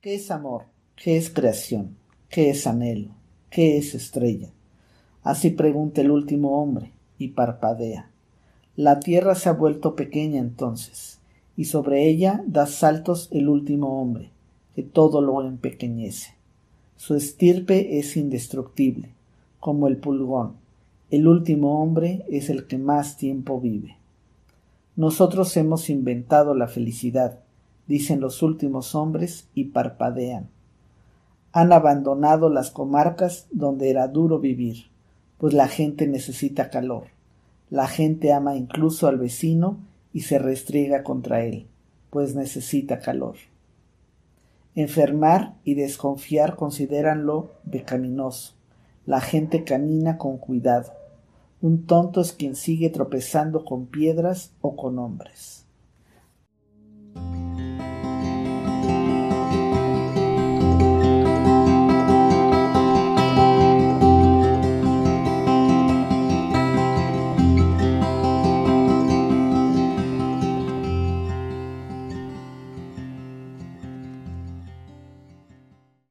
¿Qué es amor? ¿Qué es creación? ¿Qué es anhelo? ¿Qué es estrella? Así pregunta el último hombre y parpadea. La tierra se ha vuelto pequeña entonces, y sobre ella da saltos el último hombre, que todo lo empequeñece. Su estirpe es indestructible, como el pulgón. El último hombre es el que más tiempo vive. Nosotros hemos inventado la felicidad, dicen los últimos hombres y parpadean. Han abandonado las comarcas donde era duro vivir, pues la gente necesita calor. La gente ama incluso al vecino y se restriega contra él, pues necesita calor. Enfermar y desconfiar considéranlo pecaminoso. La gente camina con cuidado. Un tonto es quien sigue tropezando con piedras o con hombres.